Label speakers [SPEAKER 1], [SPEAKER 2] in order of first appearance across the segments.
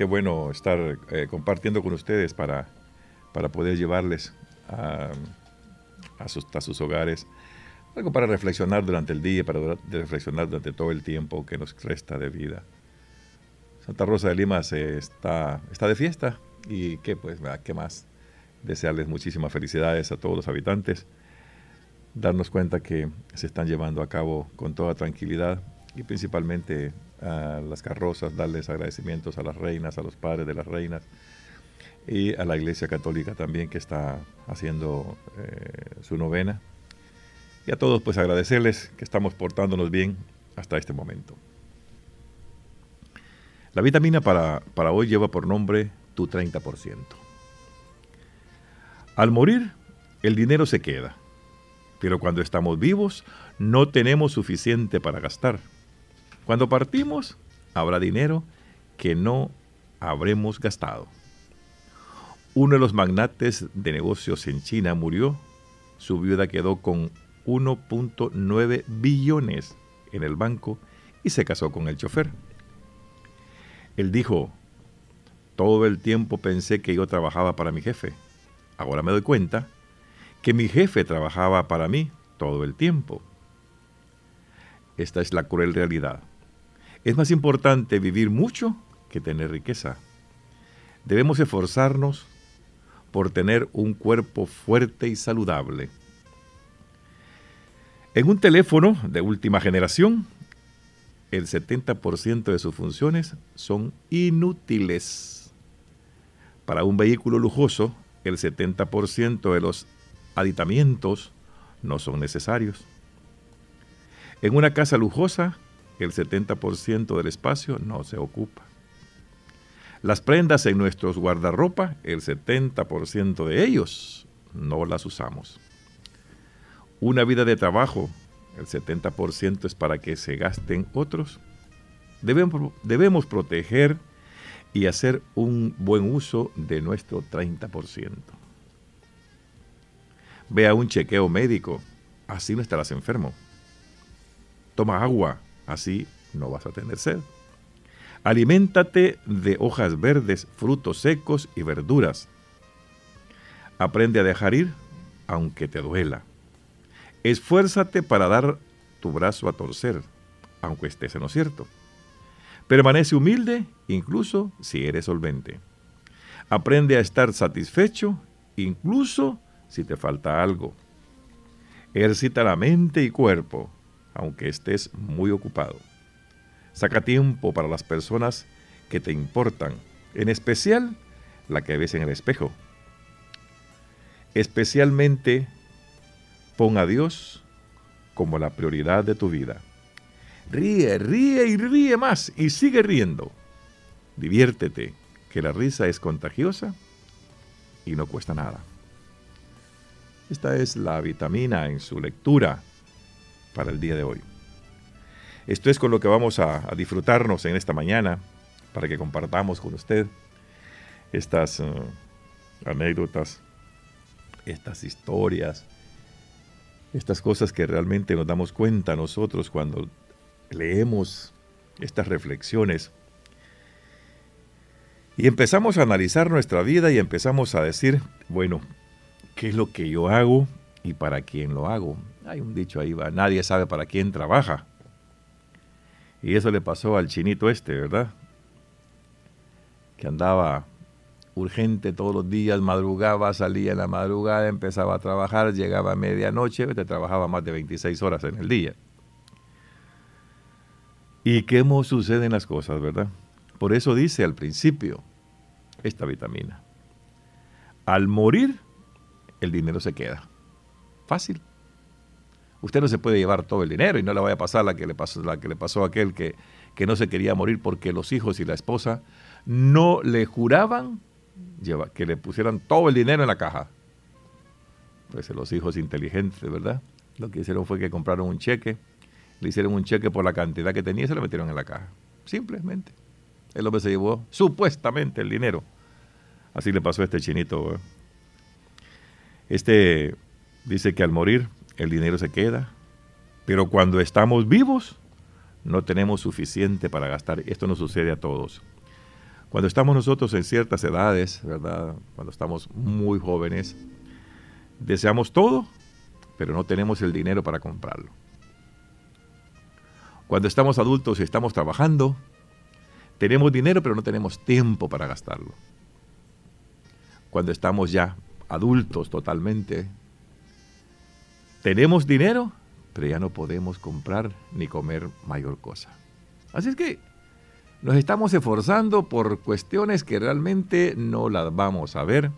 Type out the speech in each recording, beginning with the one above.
[SPEAKER 1] qué bueno estar eh, compartiendo con ustedes para, para poder llevarles a, sus, a sus hogares algo para reflexionar durante el día, para reflexionar durante todo el tiempo que nos resta de vida. Santa Rosa de Lima se está, está de fiesta y qué pues, qué más. Desearles muchísimas felicidades a todos los habitantes, darnos cuenta que se están llevando a cabo con toda tranquilidad y principalmente a las carrozas, darles agradecimientos a las reinas, a los padres de las reinas y a la Iglesia Católica también que está haciendo eh, su novena. Y a todos pues agradecerles que estamos portándonos bien hasta este momento. La vitamina para, para hoy lleva por nombre tu 30%. Al morir, el dinero se queda, pero cuando estamos vivos no tenemos suficiente para gastar. Cuando partimos, habrá dinero que no habremos gastado. Uno de los magnates de negocios en China murió, su viuda quedó con 1.9 billones en el banco y se casó con el chofer. Él dijo, todo el tiempo pensé que yo trabajaba para mi jefe. Ahora me doy cuenta que mi jefe trabajaba para mí todo el tiempo. Esta es la cruel realidad. Es más importante vivir mucho que tener riqueza. Debemos esforzarnos por tener un cuerpo fuerte y saludable. En un teléfono de última generación, el 70% de sus funciones son inútiles. Para un vehículo lujoso, el 70% de los aditamientos no son necesarios. En una casa lujosa, el 70% del espacio no se ocupa. Las prendas en nuestros guardarropa, el 70% de ellos no las usamos. Una vida de trabajo, el 70% es para que se gasten otros. Debemos, proteger y hacer un buen uso de nuestro 30%. Vea un chequeo médico, así no estarás enfermo. Toma agua, así no vas a tener sed. Aliméntate de hojas verdes, frutos secos y verduras. Aprende a dejar ir aunque te duela. Esfuérzate para dar tu brazo a torcer, aunque estés en lo cierto. Permanece humilde incluso si eres solvente. Aprende a estar satisfecho incluso si te falta algo. Ejercita la mente y cuerpo, aunque estés muy ocupado. Saca tiempo para las personas que te importan, en especial la que ves en el espejo. Especialmente pon a Dios como la prioridad de tu vida. Ríe, ríe y ríe más y sigue riendo. Diviértete, que la risa es contagiosa y no cuesta nada. Esta es la vitamina en su lectura para el día de hoy. Esto es con lo que vamos a, disfrutarnos en esta mañana para que compartamos con usted estas uh, anécdotas, estas historias, estas cosas que realmente nos damos cuenta nosotros cuando leemos estas reflexiones y empezamos a analizar nuestra vida y empezamos a decir, bueno, ¿qué es lo que yo hago y para quién lo hago? Hay un dicho ahí, va, nadie sabe para quién trabaja. Y eso le pasó al chinito este, ¿verdad? Que andaba urgente todos los días, madrugaba, salía en la madrugada, empezaba a trabajar, llegaba a medianoche, te trabajaba más de 26 horas en el día. ¿Y qué suceden las cosas, verdad? Por eso dice al principio esta vitamina. Al morir, el dinero se queda. Fácil. Usted no se puede llevar todo el dinero y no le vaya a pasar la que le pasó, la que le pasó a aquel que, que no se quería morir porque los hijos y la esposa no le juraban que le pusieran todo el dinero en la caja. Pues los hijos inteligentes, ¿verdad? Lo que hicieron fue que compraron un cheque le hicieron un cheque por la cantidad que tenía y se lo metieron en la caja. Simplemente. El hombre se llevó supuestamente el dinero. Así le pasó a este chinito. Este dice que al morir el dinero se queda, pero cuando estamos vivos no tenemos suficiente para gastar. Esto no sucede a todos. Cuando estamos nosotros en ciertas edades, ¿verdad? Cuando estamos muy jóvenes, deseamos todo, pero no tenemos el dinero para comprarlo. Cuando estamos adultos y estamos trabajando, tenemos dinero, pero no tenemos tiempo para gastarlo. Cuando estamos ya adultos totalmente, tenemos dinero, pero ya no podemos comprar ni comer mayor cosa. Así es que nos estamos esforzando por cuestiones que realmente no las vamos a ver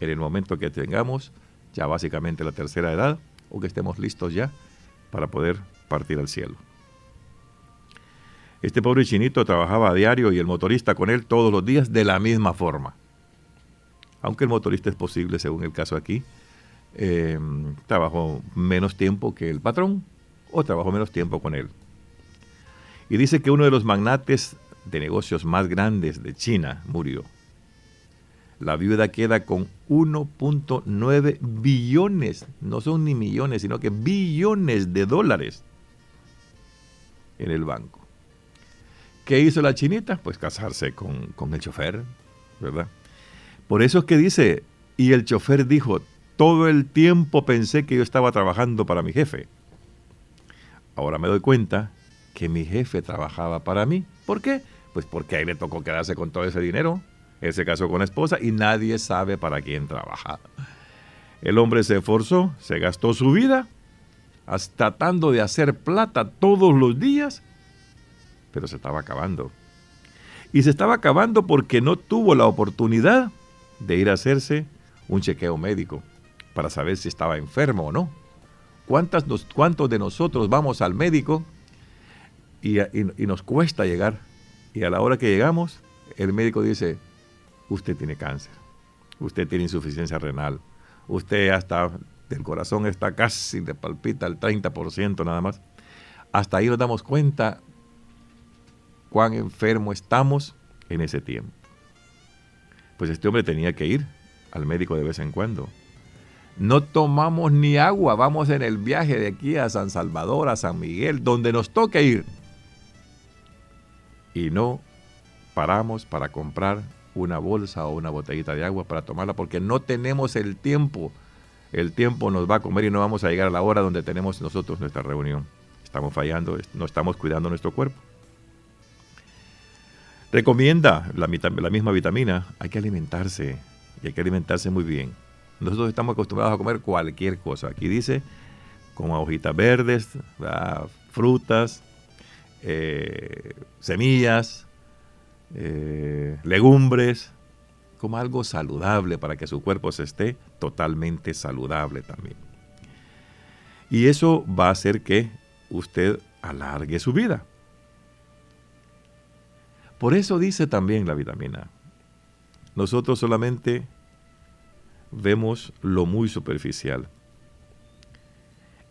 [SPEAKER 1] en el momento que tengamos ya básicamente la tercera edad o que estemos listos ya para poder partir al cielo. Este pobre chinito trabajaba a diario y el motorista con él todos los días de la misma forma. Aunque el motorista es posible, según el caso aquí, eh, trabajó menos tiempo que el patrón o trabajó menos tiempo con él. Y dice que uno de los magnates de negocios más grandes de China murió. La viuda queda con 1.9 billones, no son ni millones, sino que billones de dólares en el banco. ¿Qué hizo la chinita? Pues casarse con, con el chofer, ¿verdad? Por eso es que dice, y el chofer dijo, todo el tiempo pensé que yo estaba trabajando para mi jefe. Ahora me doy cuenta que mi jefe trabajaba para mí. ¿Por qué? Pues porque ahí le tocó quedarse con todo ese dinero. Él se casó con la esposa y nadie sabe para quién trabaja. El hombre se esforzó, se gastó su vida, tratando de hacer plata todos los días, pero se estaba acabando. Y se estaba acabando porque no tuvo la oportunidad de ir a hacerse un chequeo médico para saber si estaba enfermo o no. ¿Cuántas ¿Cuántos de nosotros vamos al médico y nos cuesta llegar y a la hora que llegamos, el médico dice, usted tiene cáncer, usted tiene insuficiencia renal, usted hasta del corazón está casi, le palpita el 30% nada más. Hasta ahí nos damos cuenta cuán enfermo estamos en ese tiempo. Pues este hombre tenía que ir al médico de vez en cuando. No tomamos ni agua, vamos en el viaje de aquí a San Salvador, a San Miguel, donde nos toque ir y no paramos para comprar una bolsa o una botellita de agua para tomarla porque no tenemos el tiempo. El tiempo nos va a comer y no vamos a llegar a la hora donde tenemos nosotros nuestra reunión. Estamos fallando, no estamos cuidando nuestro cuerpo. Recomienda la, la misma vitamina, hay que alimentarse y hay que alimentarse muy bien. Nosotros estamos acostumbrados a comer cualquier cosa. Aquí dice, como hojitas verdes, frutas, eh, semillas, eh, legumbres, como algo saludable para que su cuerpo se esté totalmente saludable también. Y eso va a hacer que usted alargue su vida. Por eso dice también la vitamina. Nosotros solamente vemos lo muy superficial.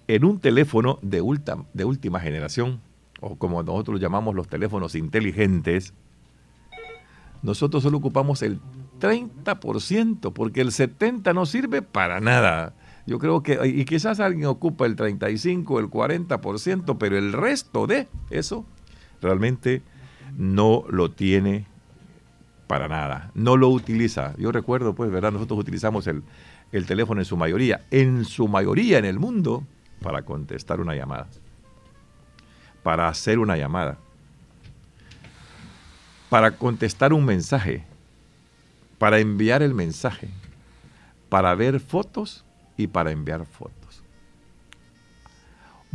[SPEAKER 1] En un teléfono de, de última generación, o como nosotros llamamos los teléfonos inteligentes, nosotros solo ocupamos el 30%, porque el 70% no sirve para nada. Yo creo que, y quizás alguien ocupa el 35, el 40%, pero el resto de eso realmente no lo tiene para nada, no lo utiliza. Yo recuerdo, pues, ¿verdad? Nosotros utilizamos el, el teléfono en su mayoría, en su mayoría en el mundo, para contestar una llamada para hacer una llamada, para contestar un mensaje, para enviar el mensaje, para ver fotos y para enviar fotos.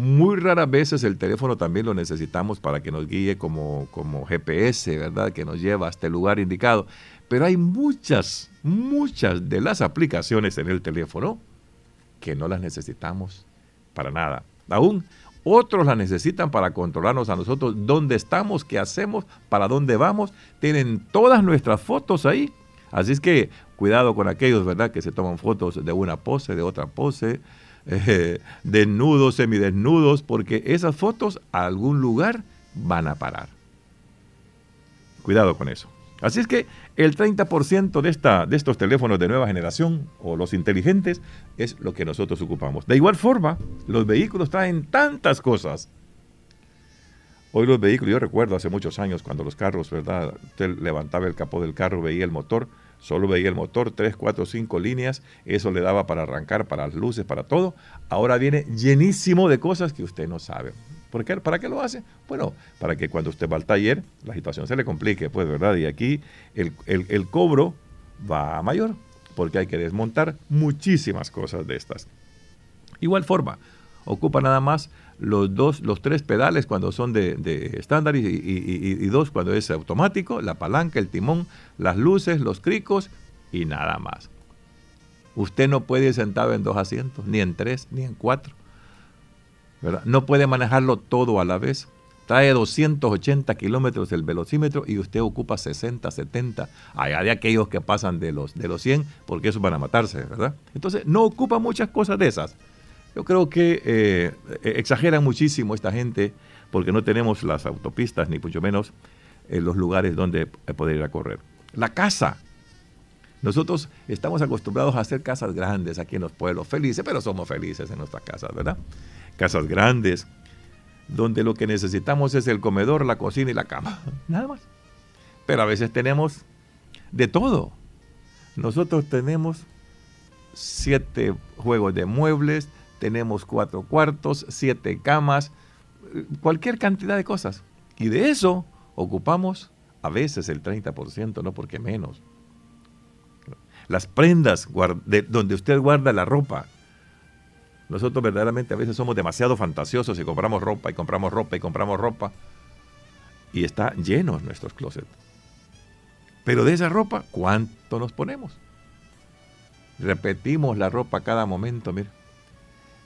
[SPEAKER 1] Muy raras veces el teléfono también lo necesitamos para que nos guíe como, como GPS, ¿verdad? Que nos lleva hasta el lugar indicado. Pero hay muchas, muchas de las aplicaciones en el teléfono que no las necesitamos para nada. Aún otros la necesitan para controlarnos a nosotros, dónde estamos, qué hacemos, para dónde vamos. Tienen todas nuestras fotos ahí. Así es que cuidado con aquellos, ¿verdad? Que se toman fotos de una pose, de otra pose, eh, desnudos, semidesnudos, porque esas fotos a algún lugar van a parar. Cuidado con eso. Así es que el 30% de, esta, de estos teléfonos de nueva generación o los inteligentes es lo que nosotros ocupamos. De igual forma, los vehículos traen tantas cosas. Hoy los vehículos, yo recuerdo hace muchos años cuando los carros, ¿verdad? Usted levantaba el capó del carro, veía el motor, solo veía el motor, tres, cuatro, cinco líneas, eso le daba para arrancar, para las luces, para todo. Ahora viene llenísimo de cosas que usted no sabe. ¿Por qué? ¿Para qué lo hace? Bueno, para que cuando usted va al taller, la situación se le complique, pues, ¿verdad? Y aquí el, el cobro va a mayor, porque hay que desmontar muchísimas cosas de estas. Igual forma, ocupa nada más los dos, los tres pedales cuando son de, estándar y, dos cuando es automático, la palanca, el timón, las luces, los cricos y nada más. Usted no puede ir sentado en dos asientos, ni en tres, ni en cuatro. No puede manejarlo todo a la vez. Trae 280 kilómetros el velocímetro y usted ocupa 60, 70. Allá de aquellos que pasan de los, de los 100, porque eso van a matarse, ¿verdad? Entonces, no ocupa muchas cosas de esas. Yo creo que eh, exageran muchísimo esta gente porque no tenemos las autopistas, ni mucho menos en los lugares donde poder ir a correr. La casa. Nosotros estamos acostumbrados a hacer casas grandes aquí en los pueblos, felices, pero somos felices en nuestras casas, ¿verdad? Casas grandes, donde lo que necesitamos es el comedor, la cocina y la cama, nada más. Pero a veces tenemos de todo. Nosotros tenemos siete juegos de muebles, tenemos cuatro cuartos, siete camas, cualquier cantidad de cosas. Y de eso ocupamos a veces el 30%, no porque menos. Las prendas de donde usted guarda la ropa. Nosotros verdaderamente a veces somos demasiado fantasiosos y compramos ropa y compramos ropa y compramos ropa. Y está lleno nuestros closets. Pero de esa ropa, ¿cuánto nos ponemos? Repetimos la ropa cada momento, mira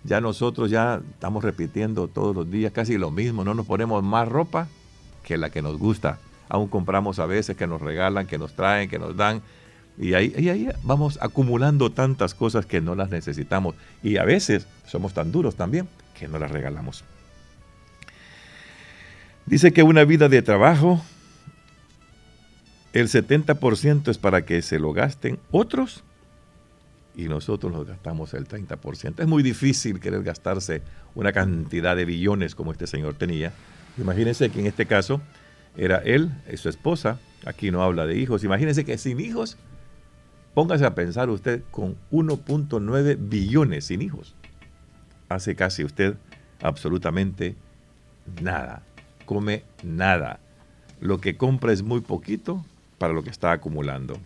[SPEAKER 1] ya nosotros ya estamos repitiendo todos los días casi lo mismo, no nos ponemos más ropa que la que nos gusta. Aún compramos a veces que nos regalan, que nos traen, que nos dan. Y ahí, ahí vamos acumulando tantas cosas que no las necesitamos. Y a veces somos tan duros también que no las regalamos. Dice que una vida de trabajo, el 70% es para que se lo gasten otros y nosotros nos gastamos el 30%. Es muy difícil querer gastarse una cantidad de billones como este señor tenía. Imagínense que en este caso era él su esposa, aquí no habla de hijos, imagínense que sin hijos, póngase a pensar usted con 1.9 billones sin hijos. Hace casi usted absolutamente nada, come nada. Lo que compra es muy poquito para lo que está acumulando.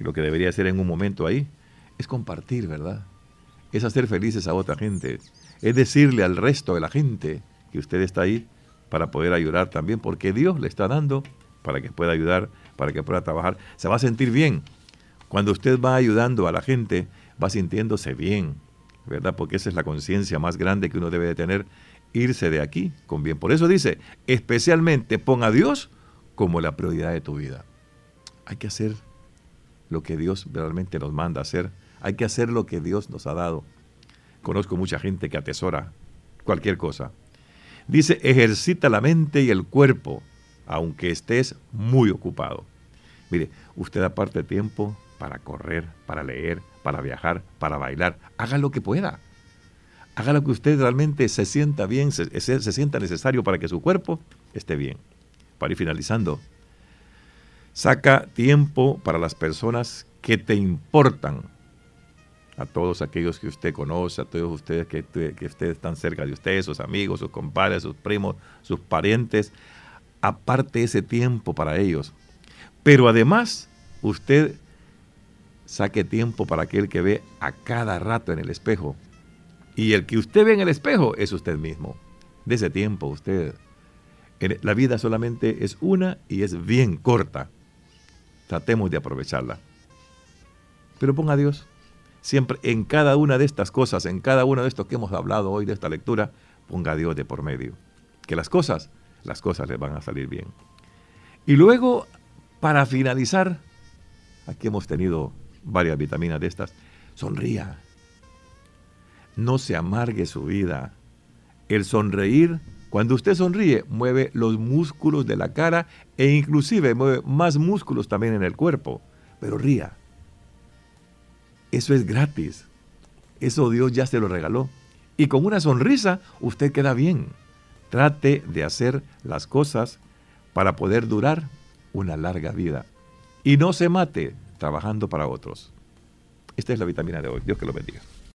[SPEAKER 1] Y lo que debería ser en un momento ahí es compartir, ¿verdad? Es hacer felices a otra gente. Es decirle al resto de la gente que usted está ahí para poder ayudar también, porque Dios le está dando para que pueda ayudar, para que pueda trabajar. Se va a sentir bien. Cuando usted va ayudando a la gente, va sintiéndose bien, ¿verdad? Porque esa es la conciencia más grande que uno debe de tener, irse de aquí con bien. Por eso dice, especialmente ponga a Dios como la prioridad de tu vida. Hay que hacer lo que Dios realmente nos manda hacer hay que hacer lo que Dios nos ha dado. Conozco mucha gente que atesora cualquier cosa. Dice, ejercita la mente y el cuerpo, aunque estés muy ocupado. Mire, usted aparte tiempo para correr, para leer, para viajar, para bailar. Haga lo que pueda. Haga lo que usted realmente se sienta bien, se, se sienta necesario para que su cuerpo esté bien. Para ir finalizando, saca tiempo para las personas que te importan a todos aquellos que usted conoce, a todos ustedes que, ustedes están cerca de usted, sus amigos, sus compadres, sus primos, sus parientes, aparte ese tiempo para ellos. Pero además, usted saque tiempo para aquel que ve a cada rato en el espejo. Y el que usted ve en el espejo es usted mismo. De ese tiempo usted. La vida solamente es una y es bien corta. Tratemos de aprovecharla. Pero ponga a Dios siempre en cada una de estas cosas, en cada uno de estos que hemos hablado hoy de esta lectura, ponga a Dios de por medio. Que las cosas, las cosas le van a salir bien. Y luego, para finalizar, aquí hemos tenido varias vitaminas de estas, sonría. No se amargue su vida. El sonreír, cuando usted sonríe, mueve los músculos de la cara e inclusive mueve más músculos también en el cuerpo. Pero ría eso es gratis. Eso Dios ya se lo regaló. Y con una sonrisa usted queda bien. Trate de hacer las cosas para poder durar una larga vida. Y no se mate trabajando para otros. Esta es la vitamina de hoy. Dios que lo bendiga.